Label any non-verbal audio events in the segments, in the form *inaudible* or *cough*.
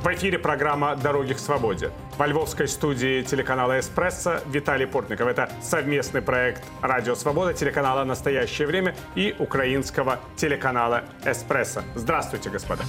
В эфире программа «Дороги к свободе». Во львовской студии телеканала «Эспрессо» Виталий Портников. Это совместный проект «Радио Свобода», телеканала «Настоящее время» и украинского телеканала «Эспрессо». Здравствуйте, господа.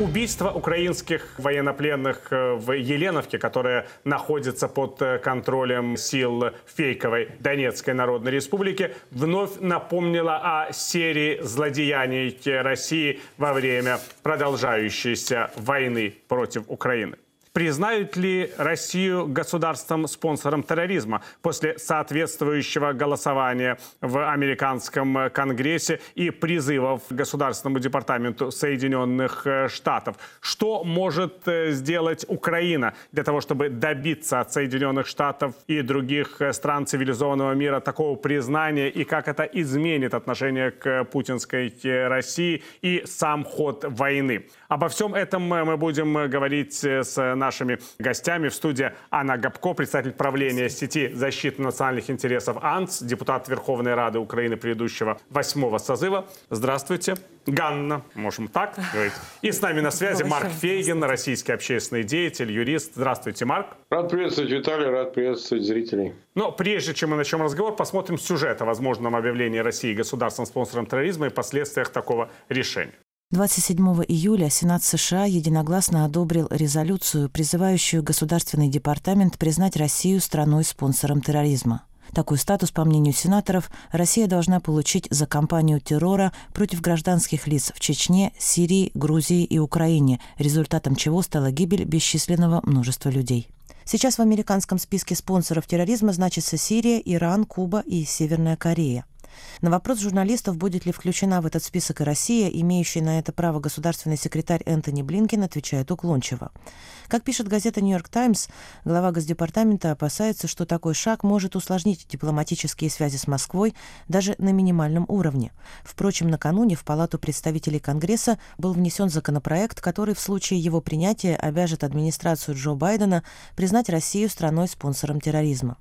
Убийство украинских военнопленных э, в Еленовке, которое находится под э, контролем сил фейковой Донецкой Народной Республики, вновь напомнило о серии злодеяний России во время продолжающейся войны против Украины. Признают ли Россию государством-спонсором терроризма после соответствующего голосования в американском Конгрессе и призывов Государственному департаменту Соединенных э, Штатов? Что может э, сделать Украина для того, чтобы добиться от Соединенных Штатов и других э, стран цивилизованного мира такого признания и как это изменит отношение к путинской России и сам ход войны? Обо всем этом мы будем говорить с нашими гостями. В студии Анна Габко, представитель правления сети защиты национальных интересов АНС, депутат Верховной Рады Украины предыдущего восьмого созыва. Здравствуйте. Ганна, можем так говорить. И с нами на связи Марк Фейгин, российский общественный деятель, юрист. Здравствуйте, Марк. Рад приветствовать Виталий, рад приветствовать зрителей. Но прежде чем мы начнем разговор, посмотрим сюжет о возможном объявлении России государственным спонсором терроризма и последствиях такого решения. 27 июля Сенат США единогласно одобрил резолюцию, призывающую Государственный департамент признать Россию страной-спонсором терроризма. Такой статус, по мнению сенаторов, Россия должна получить за кампанию террора против гражданских лиц в Чечне, Сирии, Грузии и Украине, результатом чего стала гибель бесчисленного множества людей. Сейчас в американском списке спонсоров терроризма значится Сирия, Иран, Куба и Северная Корея. На вопрос журналистов, будет ли включена в этот список и Россия, имеющая на это право государственный секретарь Энтони Блинкен, отвечает уклончиво. Как пишет газета «Нью-Йорк Таймс», глава Госдепартамента опасается, что такой шаг может усложнить дипломатические связи с Москвой даже на минимальном уровне. Впрочем, накануне в Палату представителей Конгресса был внесен законопроект, который в случае его принятия обяжет администрацию Джо Байдена признать Россию страной-спонсором терроризма.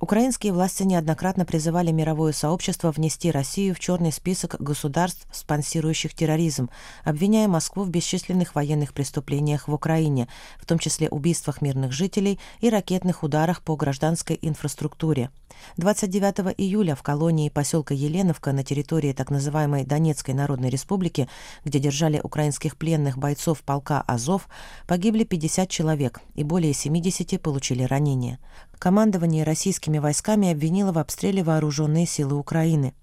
Украинские власти неоднократно призывали мировое сообщество внести Россию в черный список государств, спонсирующих терроризм, обвиняя Москву в бесчисленных военных преступлениях в Украине, в том числе убийствах мирных жителей и ракетных ударах по гражданской инфраструктуре. 29 июля в колонии поселка Еленовка на территории так называемой Донецкой Народной Республики, где держали украинских пленных бойцов полка «Азов», погибли 50 человек и более 70 получили ранения. Командование российскими войсками обвинило в обстреле вооруженные силы Украины.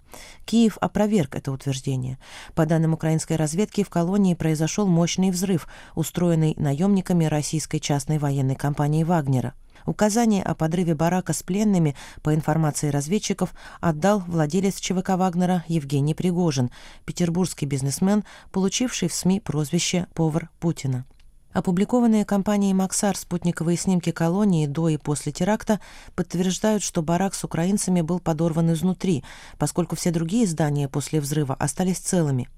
Киев опроверг это утверждение. По данным украинской разведки, в колонии произошел мощный взрыв, устроенный наемниками российской частной военной компании «Вагнера». Указание о подрыве барака с пленными, по информации разведчиков, отдал владелец ЧВК «Вагнера» Евгений Пригожин, петербургский бизнесмен, получивший в СМИ прозвище «Повар Путина». Опубликованные компанией «Максар» спутниковые снимки колонии до и после теракта подтверждают, что барак с украинцами был подорван изнутри, поскольку все другие здания после взрыва остались целыми.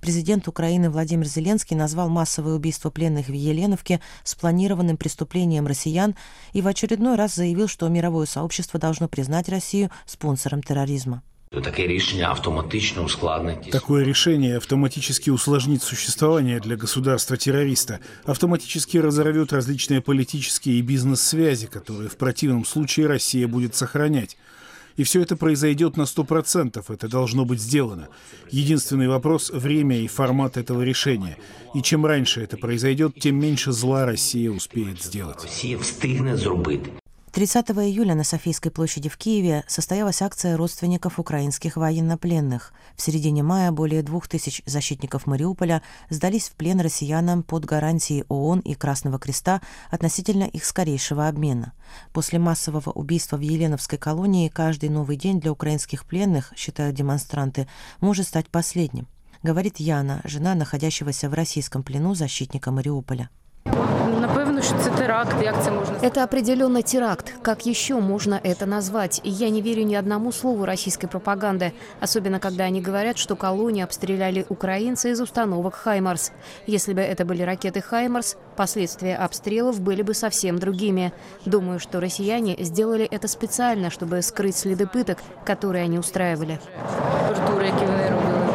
Президент Украины Владимир Зеленский назвал массовое убийство пленных в Еленовке спланированным преступлением россиян и в очередной раз заявил, что мировое сообщество должно признать Россию спонсором терроризма. Такое решение автоматично ускладнит. Такое решение автоматически усложнит существование для государства-террориста, автоматически разорвет различные политические и бизнес-связи, которые в противном случае Россия будет сохранять. И все это произойдет на 100%, это должно быть сделано. Единственный вопрос – время и формат этого решения. И чем раньше это произойдет, тем меньше зла Россия успеет сделать. Россия встигне зробити. 30 июля на Софийской площади в Киеве состоялась акция родственников украинских военнопленных. В середине мая более двух тысяч защитников Мариуполя сдались в плен россиянам под гарантией ООН и Красного Креста относительно их скорейшего обмена. После массового убийства в Еленовской колонии каждый новый день для украинских пленных, считают демонстранты, может стать последним. Говорит Яна, жена находящегося в российском плену защитника Мариуполя. Это определенно теракт. Как еще можно это назвать? Я не верю ни одному слову российской пропаганды, особенно когда они говорят, что колонии обстреляли украинцы из установок «Хаймарс». Если бы это были ракеты «Хаймарс», последствия обстрелов были бы совсем другими. Думаю, что россияне сделали это специально, чтобы скрыть следы пыток, которые они устраивали. тортури, які вони робили?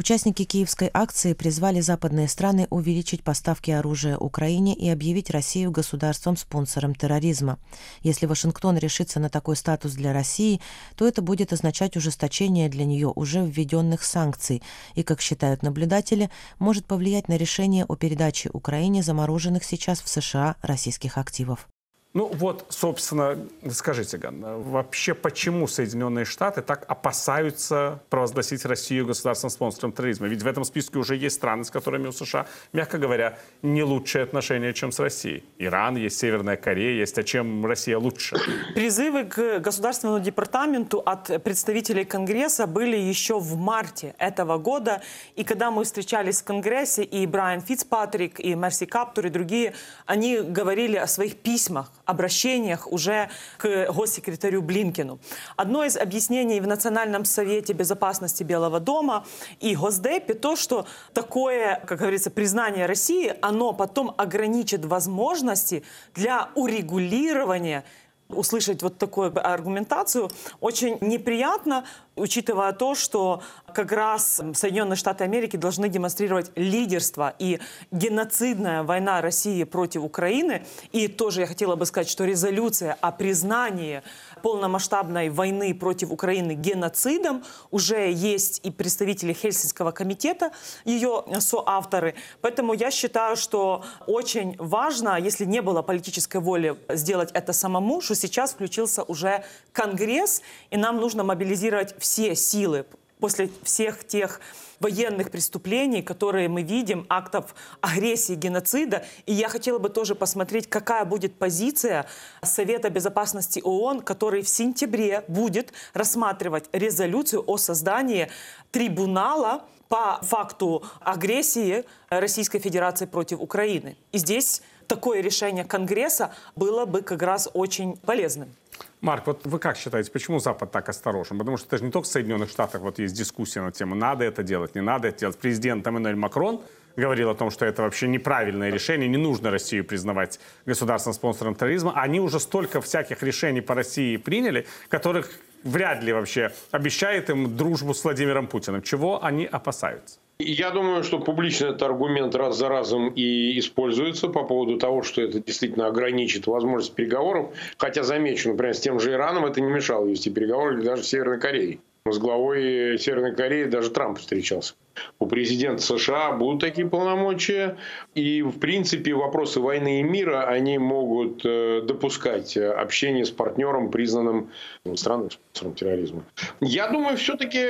Участники киевской акции призвали западные страны увеличить поставки оружия Украине и объявить Россию государством-спонсором терроризма. Если Вашингтон решится на такой статус для России, то это будет означать ужесточение для нее уже введенных санкций и, как считают наблюдатели, может повлиять на решение о передаче Украине замороженных сейчас в США российских активов. Ну вот, собственно, скажите, Ганна, вообще почему Соединенные Штаты так опасаются провозгласить Россию государственным спонсором терроризма? Ведь в этом списке уже есть страны, с которыми у США, мягко говоря, не лучшие отношения, чем с Россией. Иран есть, Северная Корея есть, а чем Россия лучше? Призывы к Государственному департаменту от представителей Конгресса были еще в марте этого года. И когда мы встречались в Конгрессе, и Брайан Фицпатрик, и Мерси Каптур, и другие, они говорили о своих письмах обращениях уже к госсекретарю Блинкину. Одно из объяснений в Национальном совете безопасности Белого дома и Госдепе то, что такое, как говорится, признание России, оно потом ограничит возможности для урегулирования услышать вот такую аргументацию очень неприятно, учитывая то, что как раз Соединенные Штаты Америки должны демонстрировать лидерство и геноцидная война России против Украины. И тоже я хотела бы сказать, что резолюция о признании полномасштабной войны против Украины геноцидом уже есть и представители Хельсинского комитета, ее соавторы. Поэтому я считаю, что очень важно, если не было политической воли сделать это самому, что сейчас включился уже Конгресс, и нам нужно мобилизировать все силы после всех тех военных преступлений, которые мы видим, актов агрессии, геноцида. И я хотела бы тоже посмотреть, какая будет позиция Совета Безопасности ООН, который в сентябре будет рассматривать резолюцию о создании трибунала по факту агрессии Российской Федерации против Украины. И здесь такое решение Конгресса было бы как раз очень полезным. Марк, вот вы как считаете, почему Запад так осторожен? Потому что это же не только в Соединенных Штатах вот есть дискуссия на тему, надо это делать, не надо это делать. Президент Эммануэль Макрон говорил о том, что это вообще неправильное решение, не нужно Россию признавать государственным спонсором терроризма. Они уже столько всяких решений по России приняли, которых вряд ли вообще обещает им дружбу с Владимиром Путиным. Чего они опасаются? Я думаю, что публично этот аргумент раз за разом и используется по поводу того, что это действительно ограничит возможность переговоров. Хотя, замечу, например, с тем же Ираном это не мешало вести переговоры или даже с Северной Кореей. С главой Северной Кореи даже Трамп встречался. У президента США будут такие полномочия. И, в принципе, вопросы войны и мира, они могут э, допускать общение с партнером, признанным страной спонсором терроризма. Я думаю, все-таки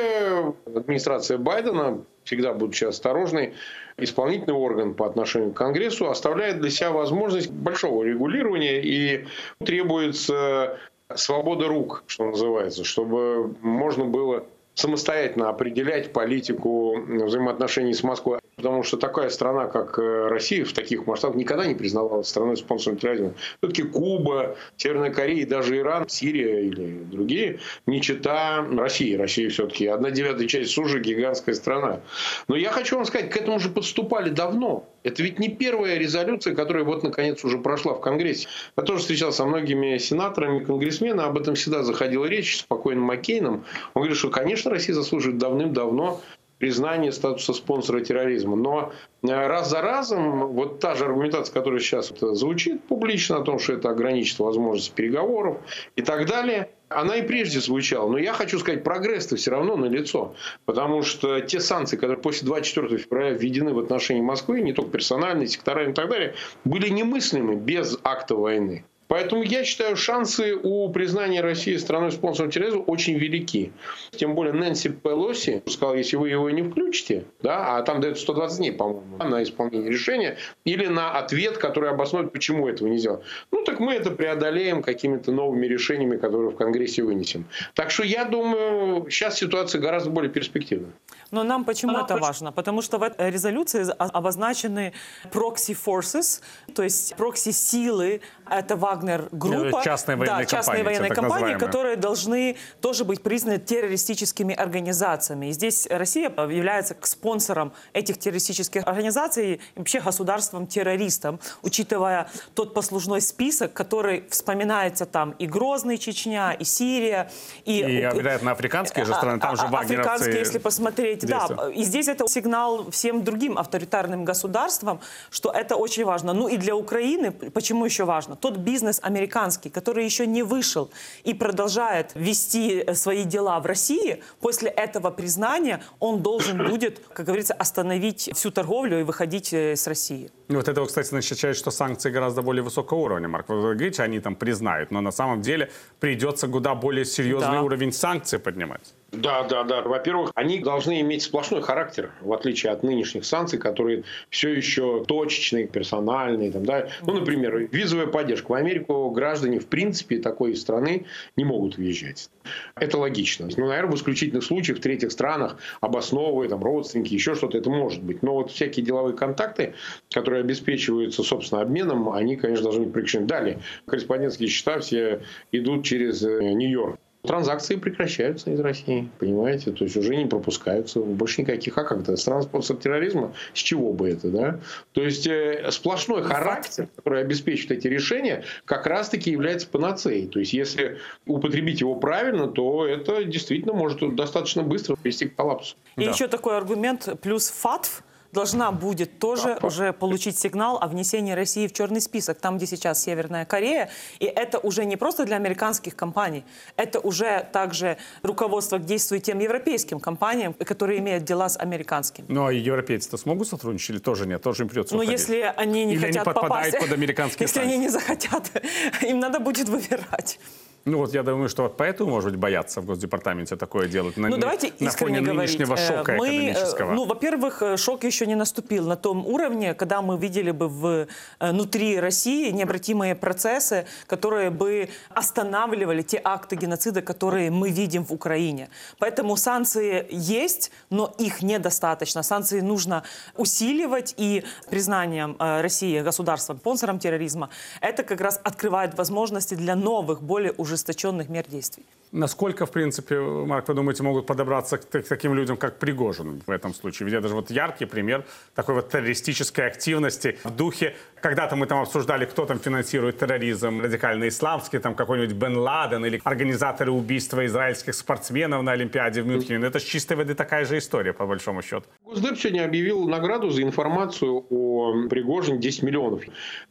администрация Байдена всегда будучи осторожной, исполнительный орган по отношению к Конгрессу оставляет для себя возможность большого регулирования и требуется свобода рук, что называется, чтобы можно было самостоятельно определять политику взаимоотношений с Москвой. Потому что такая страна, как э, Россия, в таких масштабах никогда не признавалась страной спонсором терроризма. Все-таки Куба, Северная Корея, даже Иран, Сирия или другие, не чита России. Россия все-таки одна девятая часть сужи, гигантская страна. Но я хочу вам сказать, к этому же подступали давно. Это ведь не первая резолюция, которая вот наконец уже прошла в Конгрессе. Я тоже встречался со многими сенаторами, конгрессменами, об этом всегда заходила речь с спокойным Маккейном. Он говорит, что, конечно, Россия заслуживает давным-давно признание статуса спонсора терроризма. Но э, раз за разом вот та же аргументация, которая сейчас звучит публично о том, что это ограничит возможность переговоров и так далее, она и прежде звучала. Но я хочу сказать, прогресс-то все равно налицо. Потому что те санкции, которые после 24 февраля введены в отношении Москвы, не только персональные, секторальные и так далее, были немыслимы без акта войны. Поэтому я считаю, шансы у признания России страной-спонсором терроризма очень велики. Тем более Нэнси Пелоси сказал, если вы его не включите, да, а там дают 120 дней, по-моему, на исполнение решения, или на ответ, который обоснует, почему этого не сделать. Ну, так мы это преодолеем какими-то новыми решениями, которые в Конгрессе вынесем. Так что я думаю, сейчас ситуация гораздо более перспективная. Но нам почему а, это почему? важно? Потому что в этой резолюции обозначены proxy forces, то есть прокси-силы, это Вагнер группа. Ну, частные военные да, частные компании, военные компании, которые должны тоже быть признаны террористическими организациями. И здесь Россия является спонсором этих террористических организаций и вообще государством-террористом, учитывая тот послужной список, который вспоминается там и Грозный Чечня, и Сирия, и, И обязательно африканские же страны, там же а- а- вагнеровцы Африканские, если посмотреть, да. И здесь это сигнал всем другим авторитарным государствам, что это очень важно. Ну и для Украины, почему еще важно? Тот бизнес американский, который еще не вышел и продолжает вести э, свои дела в России, после этого признания он должен *coughs* будет, как говорится, остановить всю торговлю и выходить э, с России. Ну, Вот это, кстати, означает, что санкции гораздо более высокого уровня, Марк. Вы говорите, они там признают, но на самом деле придется куда более серьезный Да. уровень санкций поднимать. Да, да, да. Во-первых, они должны иметь сплошной характер, в отличие от нынешних санкций, которые все еще точечные, персональные. Там, да. Ну, например, визовая поддержка. В Америку граждане, в принципе, такой страны не могут въезжать. Это логично. Ну, наверное, в исключительных случаях в третьих странах обосновывая, там, родственники, еще что-то, это может быть. Но вот всякие деловые контакты, которые обеспечиваются, собственно, обменом, они, конечно, должны быть прекращены. Далее, корреспондентские счета все идут через э, Нью-Йорк. Транзакции прекращаются из России, понимаете? То есть уже не пропускаются, больше никаких. А как это? Страна спонсор терроризма? С чего бы это, да? То есть э, сплошной характер, который обеспечивает эти решения, как раз-таки является панацеей. То есть если употребить его правильно, то это действительно может достаточно быстро привести к коллапсу. И Да. еще такой аргумент, плюс ФАТФ должна будет тоже уже получить сигнал о внесении России в черный список, там, где сейчас Северная Корея. И это уже не просто для американских компаний, это уже также руководство действует тем европейским компаниям, которые имеют дела с американскими. Ну, а европейцы-то смогут сотрудничать или тоже нет? Тоже им придется Но уходить? если они не Или хотят они попасть, под *laughs* американские если санкции? они не захотят, *laughs* им надо будет выбирать. Ну вот я думаю, что вот поэтому, может быть, боятся в Госдепартаменте такое делать. На, Ну, давайте на искренне фоне говорить. нынешнего Э, шока мы, э, экономического. Ну, во-первых, э, шок еще не наступил на том уровне, когда мы видели бы в, э, внутри России необратимые процессы, которые бы останавливали те акты геноцида, которые мы видим в Украине. Поэтому санкции есть, но их недостаточно. Санкции нужно усиливать, и признанием э, России государством, спонсором терроризма, это как раз открывает возможности для новых, более ужесточенных мер действий. Насколько, в принципе, Марк, вы думаете, могут подобраться к, к таким людям, как Пригожин в этом случае? Ведь это же вот яркий пример такой вот террористической активности в духе. Когда-то мы там обсуждали, кто там финансирует терроризм, радикальный исламский, там какой-нибудь Бен Ладен или организаторы убийства израильских спортсменов на Олимпиаде в Мюнхене. Это с чистой воды такая же история, по большому счету. Госдеп сегодня объявил награду за информацию о Пригожине 10 миллионов.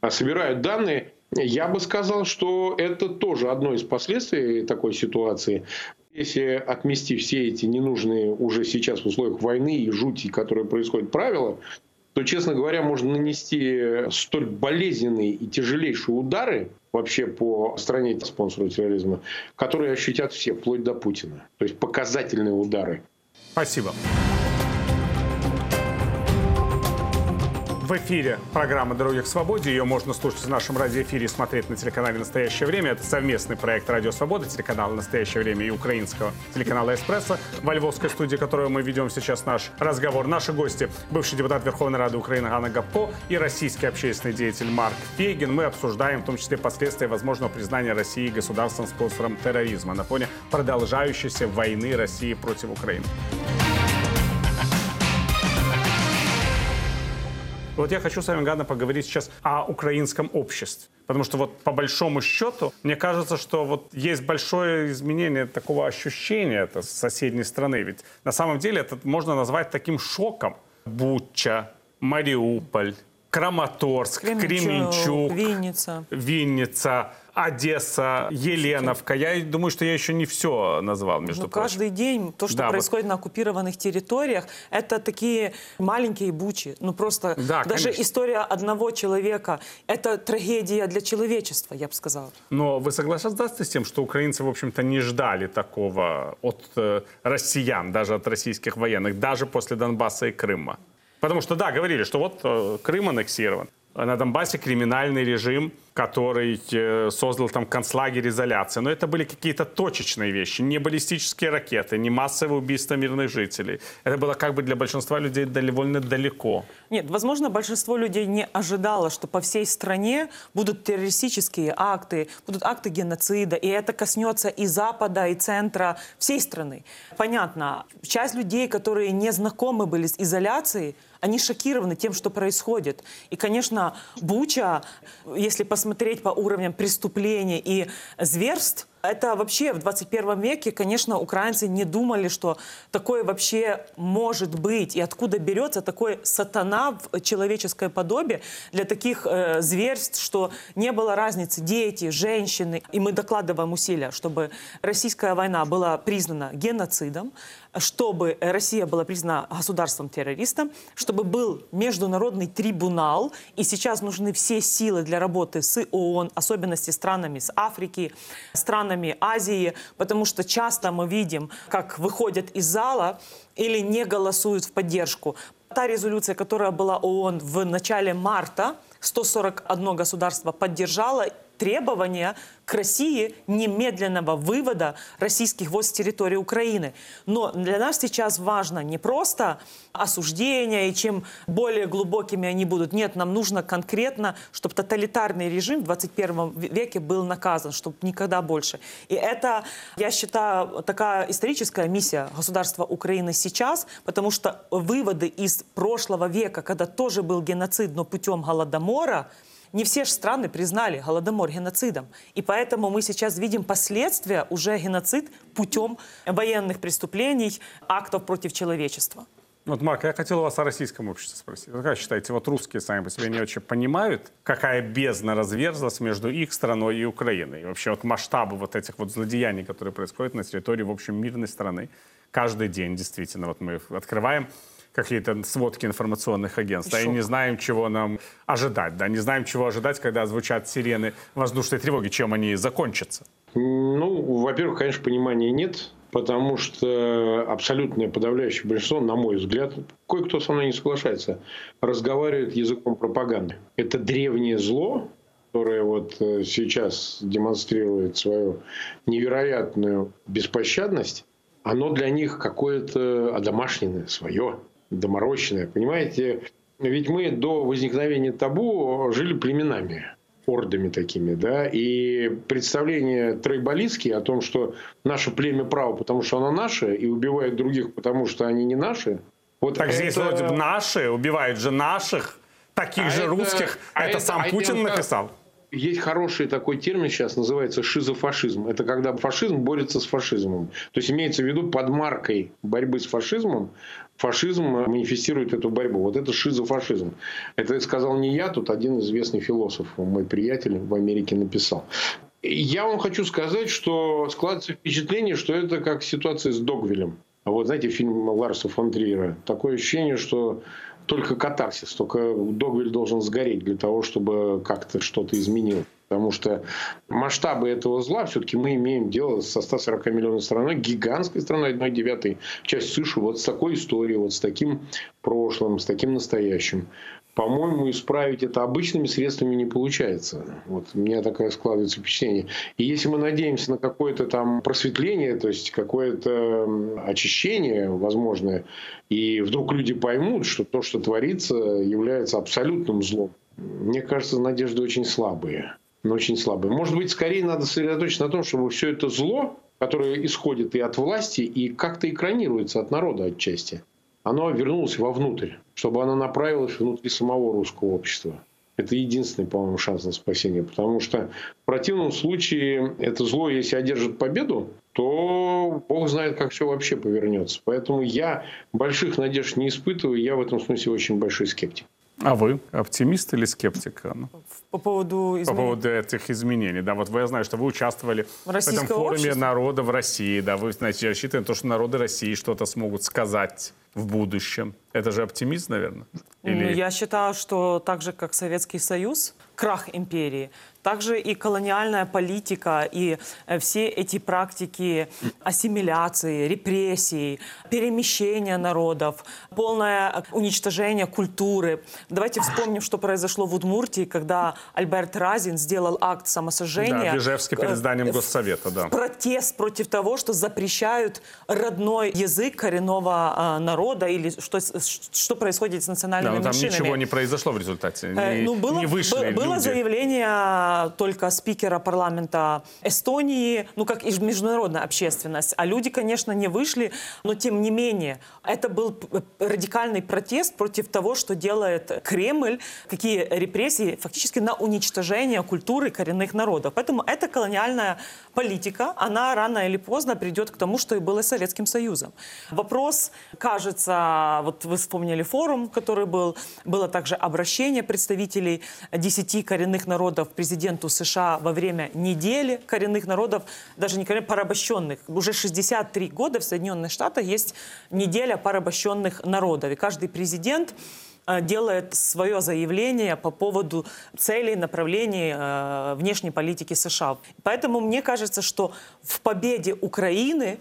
А Собирают данные. Я бы сказал, что это тоже одно из последствий такой ситуации. Если отмести все эти ненужные уже сейчас в условиях войны и жути, которые происходят, правила, то, честно говоря, можно нанести столь болезненные и тяжелейшие удары вообще по стране спонсору терроризма, которые ощутят все, вплоть до Путина. То есть показательные удары. Спасибо. В эфире программа «Дороги к свободе». Ее можно слушать в нашем радиоэфире и смотреть на телеканале «Настоящее время». Это совместный проект «Радио Свобода», телеканала «Настоящее время» и украинского телеканала «Эспрессо». Во львовской студии, которую мы ведем сейчас наш разговор. Наши гости – бывший депутат Верховной Рады Украины Ганна Гапко и российский общественный деятель Марк Фейгин. Мы обсуждаем в том числе последствия возможного признания России государством-спонсором терроризма на фоне продолжающейся войны России против Украины. Вот я хочу с вами, Ганна, поговорить сейчас о украинском обществе. Потому что вот по большому счету, мне кажется, что вот есть большое изменение такого ощущения это с соседней страны. Ведь на самом деле это можно назвать таким шоком. Буча, Мариуполь, Краматорск, Кременчук, Винница. Винница, Одесса, Еленовка. Я думаю, что я еще не все назвал, между Ну, прочим. каждый день то, что Да, вот- происходит на оккупированных территориях, это такие маленькие бучи. Ну просто Да, даже конечно. история одного человека – это трагедия для человечества, я бы сказала. Но вы согласны с тем, что украинцы, в общем-то, не ждали такого от э, россиян, даже от российских военных, даже после Донбасса и Крыма? Потому что, да, говорили, что вот э, Крым аннексирован, на Донбассе криминальный режим, который э, создал там концлагерь изоляции. Но это были какие-то точечные вещи, не баллистические ракеты, не массовые убийства мирных жителей. Это было как бы для большинства людей довольно далеко. Нет, возможно, большинство людей не ожидало, что по всей стране будут террористические акты, будут акты геноцида, и это коснется и Запада, и центра, всей страны. Понятно, часть людей, которые не знакомы были с изоляцией, они шокированы тем, что происходит. И, конечно, Буча, если посмотреть по уровням преступлений и зверств, это вообще в 21 веке, конечно, украинцы не думали, что такое вообще может быть, и откуда берется такой сатана в человеческое подобие для таких э, зверств, что не было разницы дети, женщины. И мы докладываем усилия, чтобы российская война была признана геноцидом, чтобы Россия была признана государством-террористом, чтобы был международный трибунал, и сейчас нужны все силы для работы с ООН, особенности странами с Африки, странами Азии, потому что часто мы видим, как выходят из зала или не голосуют в поддержку. Та резолюция, которая была ООН в начале марта, 141 государство поддержало требования к России немедленного вывода российских войск с территории Украины. Но для нас сейчас важно не просто осуждение и чем более глубокими они будут. Нет, нам нужно конкретно, чтобы тоталитарный режим в 21 веке был наказан, чтобы никогда больше. И это, я считаю, такая историческая миссия государства Украины сейчас, потому что выводы из прошлого века, когда тоже был геноцид, но путем голодомора, не все же страны признали Голодомор геноцидом. И поэтому мы сейчас видим последствия уже геноцид путем военных преступлений, актов против человечества. Вот, Марк, я хотел вас о российском обществе спросить. Как считаете, вот русские сами по себе не очень понимают, какая бездна разверзлась между их страной и Украиной? И вообще вот масштабы вот этих вот злодеяний, которые происходят на территории, в общем, мирной страны, каждый день действительно. Вот мы открываем какие-то сводки информационных агентств, да, и не знаем, чего нам ожидать, да, не знаем, чего ожидать, когда звучат сирены воздушной тревоги, чем они закончатся. Ну, во-первых, конечно, понимания нет, потому что абсолютное подавляющее большинство, на мой взгляд, кое-кто со мной не соглашается, разговаривает языком пропаганды. Это древнее зло, которое вот э, сейчас демонстрирует свою невероятную беспощадность, оно для них какое-то одомашненное, свое доморощенное. Понимаете, ведь мы до возникновения табу жили племенами ордами такими, да, и представление тройболистские о том, что наше племя право, потому что оно наше, и убивает других, потому что они не наши. Вот так это... здесь вроде наши, убивают же наших, таких а же это, русских, а это, это сам а Путин это, написал. Есть хороший такой термин сейчас, называется шизофашизм. Это когда фашизм борется с фашизмом. То есть имеется в виду под маркой борьбы с фашизмом фашизм манифестирует эту борьбу. Вот это шизофашизм. Это сказал не я, тут один известный философ, мой приятель в Америке написал. Я вам хочу сказать, что складывается впечатление, что это как ситуация с Догвилем. Вот знаете, фильм Ларса фон Триера. Такое ощущение, что только катарсис, только Догвиль должен сгореть для того, чтобы как-то что-то изменилось. Потому что масштабы этого зла все-таки мы имеем дело со 140 миллионной страной, гигантской страной, одной девятой часть США, вот с такой историей, вот с таким прошлым, с таким настоящим. По-моему, исправить это обычными средствами не получается. Вот у меня такое складывается впечатление. И если мы надеемся на какое-то там просветление, то есть какое-то очищение возможное, и вдруг люди поймут, что то, что творится, является абсолютным злом, мне кажется, надежды очень слабые но очень слабые. Может быть, скорее надо сосредоточиться на том, чтобы все это зло, которое исходит и от власти, и как-то экранируется от народа отчасти, оно вернулось вовнутрь, чтобы оно направилось внутри самого русского общества. Это единственный, по-моему, шанс на спасение. Потому что в противном случае это зло, если одержит победу, то Бог знает, как все вообще повернется. Поэтому я больших надежд не испытываю. Я в этом смысле очень большой скептик. А вы оптимист или скептик? По поводу изменений? По поводу этих изменений, да. Вот вы, я знаю, что вы участвовали Российского в этом форуме общества? народа в России, да. Вы, знаете, рассчитываете на то, что народы России что-то смогут сказать в будущем. Это же оптимист, наверное? Или... Я считаю, что так же, как Советский Союз, крах империи, Также и колониальная политика, и э, все эти практики ассимиляции, репрессий, перемещения народов, полное уничтожение культуры. Давайте вспомним, что произошло в Удмуртии, когда Альберт Разин сделал акт самосожжения. Да, в Ижевске перед зданием Госсовета, да. Протест против того, что запрещают родной язык коренного э, народа или что, что происходит с национальными да, но там меньшинами. ничего не произошло в результате. Э, не, ну, было, не вышли было люди. заявление только спикера парламента Эстонии, ну как и международная общественность. А люди, конечно, не вышли, но тем не менее это был радикальный протест против того, что делает Кремль, какие репрессии фактически на уничтожение культуры коренных народов. Поэтому эта колониальная политика, она рано или поздно придет к тому, что и было с Советским Союзом. Вопрос, кажется, вот вы вспомнили форум, который был, было также обращение представителей 10 коренных народов президенту США во время недели коренных народов, даже не коренных, порабощенных. Уже 63 года в Соединенных Штатах есть неделя порабощенных народов. И каждый президент э, делает свое заявление по поводу целей, направлений э, внешней политики США. Поэтому мне кажется, что в победе Украины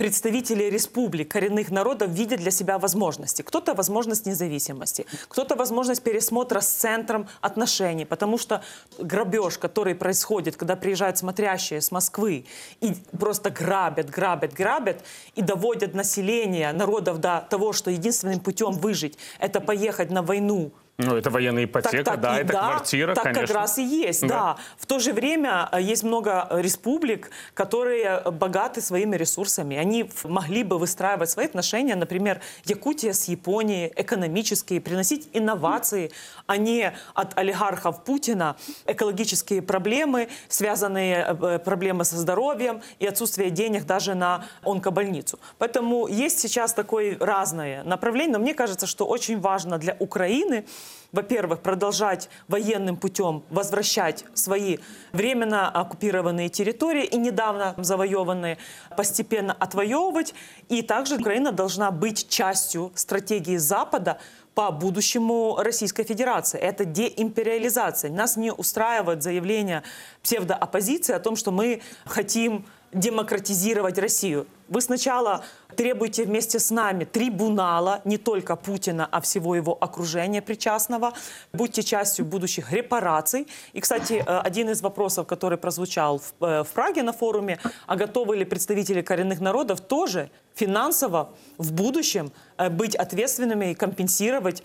представители республик, коренных народов видят для себя возможности. Кто-то возможность независимости, кто-то возможность пересмотра с центром отношений, потому что грабеж, который происходит, когда приезжают смотрящие с Москвы и просто грабят, грабят, грабят и доводят население народов до того, что единственным путем выжить – это поехать на войну ну, это военная ипотека, так, так, да, это да, квартира, так конечно. как раз и есть, да. Да. В то же время э, есть много республик, которые богаты своими ресурсами. Они могли бы выстраивать свои отношения, например, Якутия с Японией, экономические, приносить инновации, а не от олигархов Путина экологические проблемы, связанные э, проблемы со здоровьем и отсутствие денег даже на онкобольницу. Поэтому есть сейчас такое разное направление, но мне кажется, что очень важно для Украины во-первых, продолжать военным путем возвращать свои временно оккупированные территории и недавно завоеванные, постепенно отвоевывать. И также Украина должна быть частью стратегии Запада по будущему Российской Федерации. Это деимпериализация. Нас не устраивает заявление псевдооппозиции о том, что мы хотим демократизировать Россию. Вы сначала требуете вместе с нами трибунала не только Путина, а всего его окружения причастного. Будьте частью будущих репараций. И, кстати, э, один из вопросов, который прозвучал в, э, в Праге на форуме, а готовы ли представители коренных народов тоже финансово в будущем э, быть ответственными и компенсировать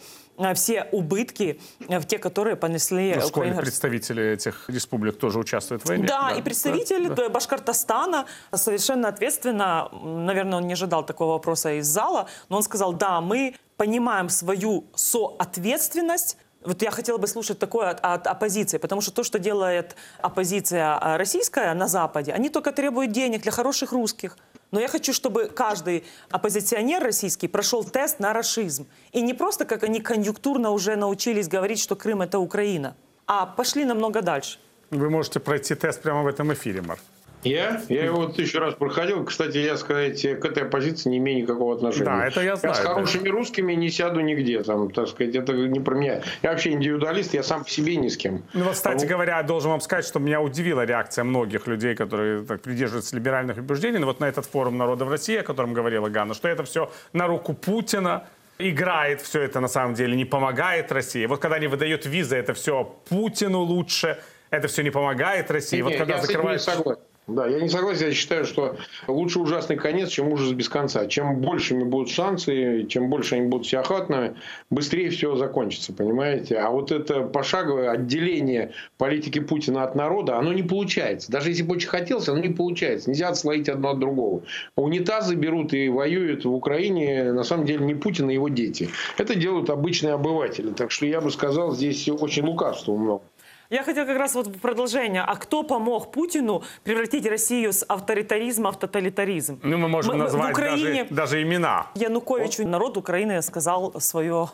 все убытки, в те, которые понесли ну, украинцы. представители этих республик тоже участвуют в войне. Да, да. и представитель да. Башкортостана совершенно ответственно, наверное, он не ожидал такого вопроса из зала, но он сказал, да, мы понимаем свою соответственность вот я хотела бы слушать такое от, от оппозиции, потому что то, что делает оппозиция а, российская на Западе, они только требуют денег для хороших русских. Но я хочу, чтобы каждый оппозиционер российский прошел тест на расизм. И не просто, как они конъюнктурно уже научились говорить, что Крым это Украина, а пошли намного дальше. Вы можете пройти тест прямо в этом эфире, Марк. Я? Я его тысячу раз проходил. Кстати, я, сказать, к этой оппозиции не имею никакого отношения. Да, это я знаю. Я с хорошими русскими не сяду нигде. Там, так сказать, это не про меня. Я вообще индивидуалист, я сам по себе ни с кем. Ну вот, кстати а говоря, должен вам сказать, что меня удивила реакция многих людей, которые так, придерживаются либеральных убеждений. Но вот на этот форум народов России, о котором говорила Ганна, что это все на руку Путина, играет все это на самом деле, не помогает России. Вот когда они выдают визы, это все Путину лучше, это все не помогает России. Нет, вот когда я Да, я не согласен. Я считаю, что лучше ужасный конец, чем ужас без конца. Чем большими будут санкции, чем больше они будут всеохватными, быстрее все закончится, понимаете? А вот это пошаговое отделение политики Путина от народа, оно не получается. Даже если бы очень хотелось, оно не получается. Нельзя отслоить одно от другого. Унитазы берут и воюют в Украине, на самом деле, не Путин, а его дети. Это делают обычные обыватели. Так что я бы сказал, здесь очень лукавства много. Я хотела как раз вот в продолжение. А кто помог Путину превратить Россию с авторитаризма в тоталитаризм? Ну, мы можем мы, назвать в Украине даже, даже имена. Януковичу вот. народ Украины сказал свое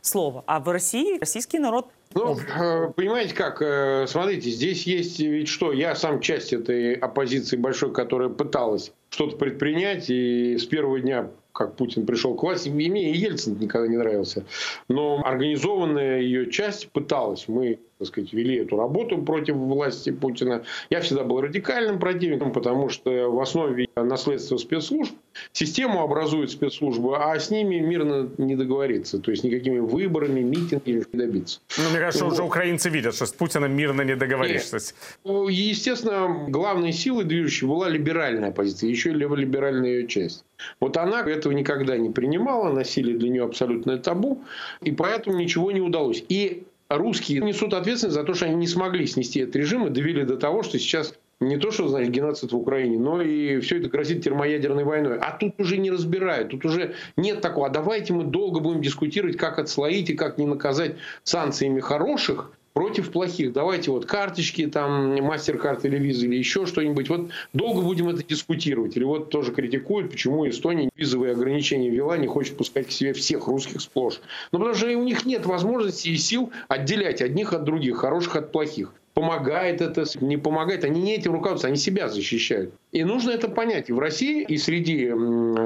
слово. А в России российский народ ну, э, понимаете как, э, смотрите, здесь есть ведь что, я сам часть этой оппозиции большой, которая пыталась что-то предпринять, и с первого дня как Путин пришел к власти. Мне и Ельцин никогда не нравился. Но организованная ее часть пыталась. Мы так сказать, вели эту работу против власти Путина. Я всегда был радикальным противником, потому что в основе наследства спецслужб систему образуют спецслужбы, а с ними мирно не договориться. То есть никакими выборами, митингами не добиться. Ну, мне кажется, вот. уже украинцы видят, что с Путиным мирно не договоришься. Ну, естественно, главной силой движущей была либеральная позиция, еще и либеральная ее часть. Вот она этого никогда не принимала, насилие для нее абсолютное табу, и поэтому ничего не удалось. И русские несут ответственность за то, что они не смогли снести этот режим и довели до того, что сейчас не то, что, значит, геноцид в Украине, но и все это грозит термоядерной войной. А тут уже не разбирают, тут уже нет такого, а давайте мы долго будем дискутировать, как отслоить и как не наказать санкциями хороших, против плохих. Давайте вот карточки, там, мастер-карт или визы, или еще что-нибудь. Вот долго будем это дискутировать. Или вот тоже критикуют, почему Эстония визовые ограничения ввела, не хочет пускать к себе всех русских сплошь. Ну, потому что у них нет возможности и сил отделять одних от других, хороших от плохих помогает это, не помогает. Они не этим руководствуются, они себя защищают. И нужно это понять. И в России, и среди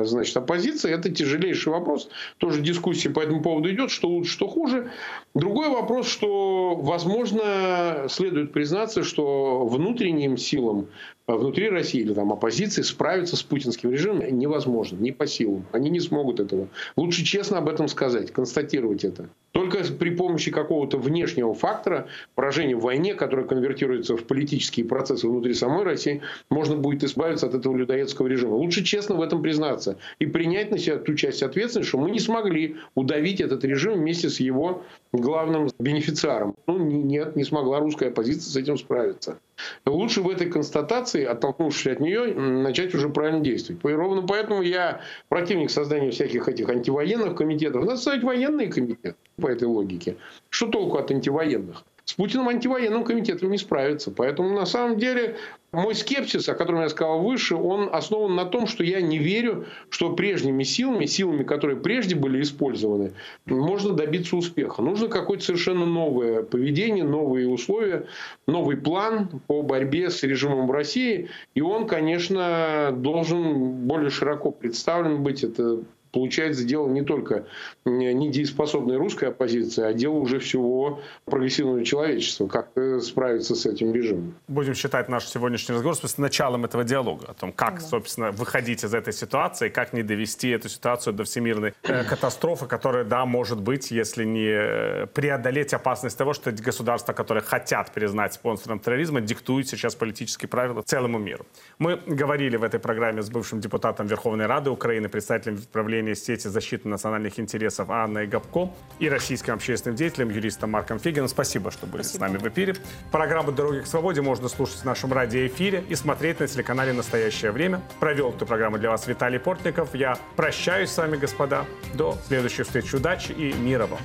значит, оппозиции это тяжелейший вопрос. Тоже дискуссия по этому поводу идет, что лучше, что хуже. Другой вопрос, что, возможно, следует признаться, что внутренним силам внутри России или там оппозиции справиться с путинским режимом невозможно, не по силам. Они не смогут этого. Лучше честно об этом сказать, констатировать это. Только при помощи какого-то внешнего фактора, поражения в войне, которое конвертируется в политические процессы внутри самой России, можно будет избавиться от этого людоедского режима. Лучше честно в этом признаться и принять на себя ту часть ответственности, что мы не смогли удавить этот режим вместе с его главным бенефициаром. Ну, нет, не смогла русская оппозиция с этим справиться. Лучше в этой констатации, оттолкнувшись от нее, начать уже правильно действовать. И ровно поэтому я противник создания всяких этих антивоенных комитетов. Надо ставить военные комитеты по этой логике. Что толку от антивоенных? С Путиным антивоенным комитетом не справится. Поэтому на самом деле мой скепсис, о котором я сказал выше, он основан на том, что я не верю, что прежними силами, силами, которые прежде были использованы, можно добиться успеха. Нужно какое-то совершенно новое поведение, новые условия, новый план по борьбе с режимом в России. И он, конечно, должен более широко представлен быть. Это получается дело не только недееспособной русской оппозиции, а дело уже всего прогрессивного человечества. Как справиться с этим режимом? Будем считать наш сегодняшний разговор с началом этого диалога. О том, как, собственно, выходить из этой ситуации, как не довести эту ситуацию до всемирной э, *clears throat* катастрофы, которая, да, может быть, если не преодолеть опасность того, что государства, которые хотят признать спонсором терроризма, диктуют сейчас политические правила целому миру. Мы говорили в этой программе с бывшим депутатом Верховной Рады Украины, представителем правления управления сети защиты национальных интересов Анной Габко и российским общественным деятелем, юристом Марком Фигином. Спасибо, что были Спасибо. с нами в эфире. Программу «Дороги к свободе» можно слушать в нашем радиоэфире и смотреть на телеканале «Настоящее время». Провел эту программу для вас Виталий Портников. Я прощаюсь с вами, господа. До следующих встреч. Удачи и мира вам.